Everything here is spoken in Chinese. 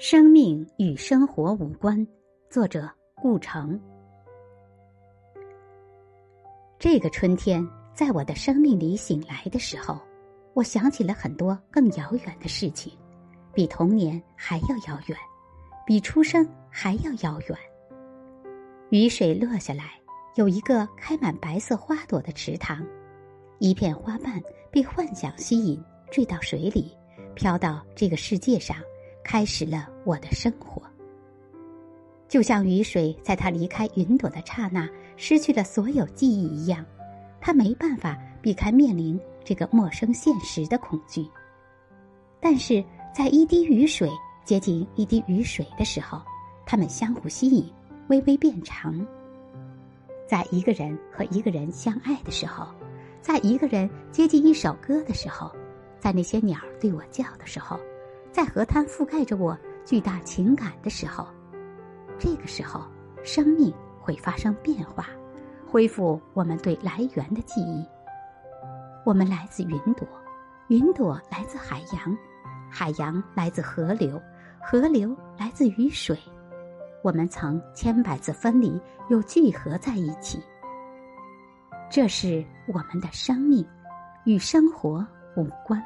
生命与生活无关。作者顾城。这个春天，在我的生命里醒来的时候，我想起了很多更遥远的事情，比童年还要遥远，比出生还要遥远。雨水落下来，有一个开满白色花朵的池塘，一片花瓣被幻想吸引，坠到水里，飘到这个世界上。开始了我的生活，就像雨水在他离开云朵的刹那失去了所有记忆一样，他没办法避开面临这个陌生现实的恐惧。但是在一滴雨水接近一滴雨水的时候，他们相互吸引，微微变长。在一个人和一个人相爱的时候，在一个人接近一首歌的时候，在那些鸟对我叫的时候。在河滩覆盖着我巨大情感的时候，这个时候，生命会发生变化，恢复我们对来源的记忆。我们来自云朵，云朵来自海洋，海洋来自河流，河流来自雨水。我们曾千百次分离，又聚合在一起。这是我们的生命，与生活无关。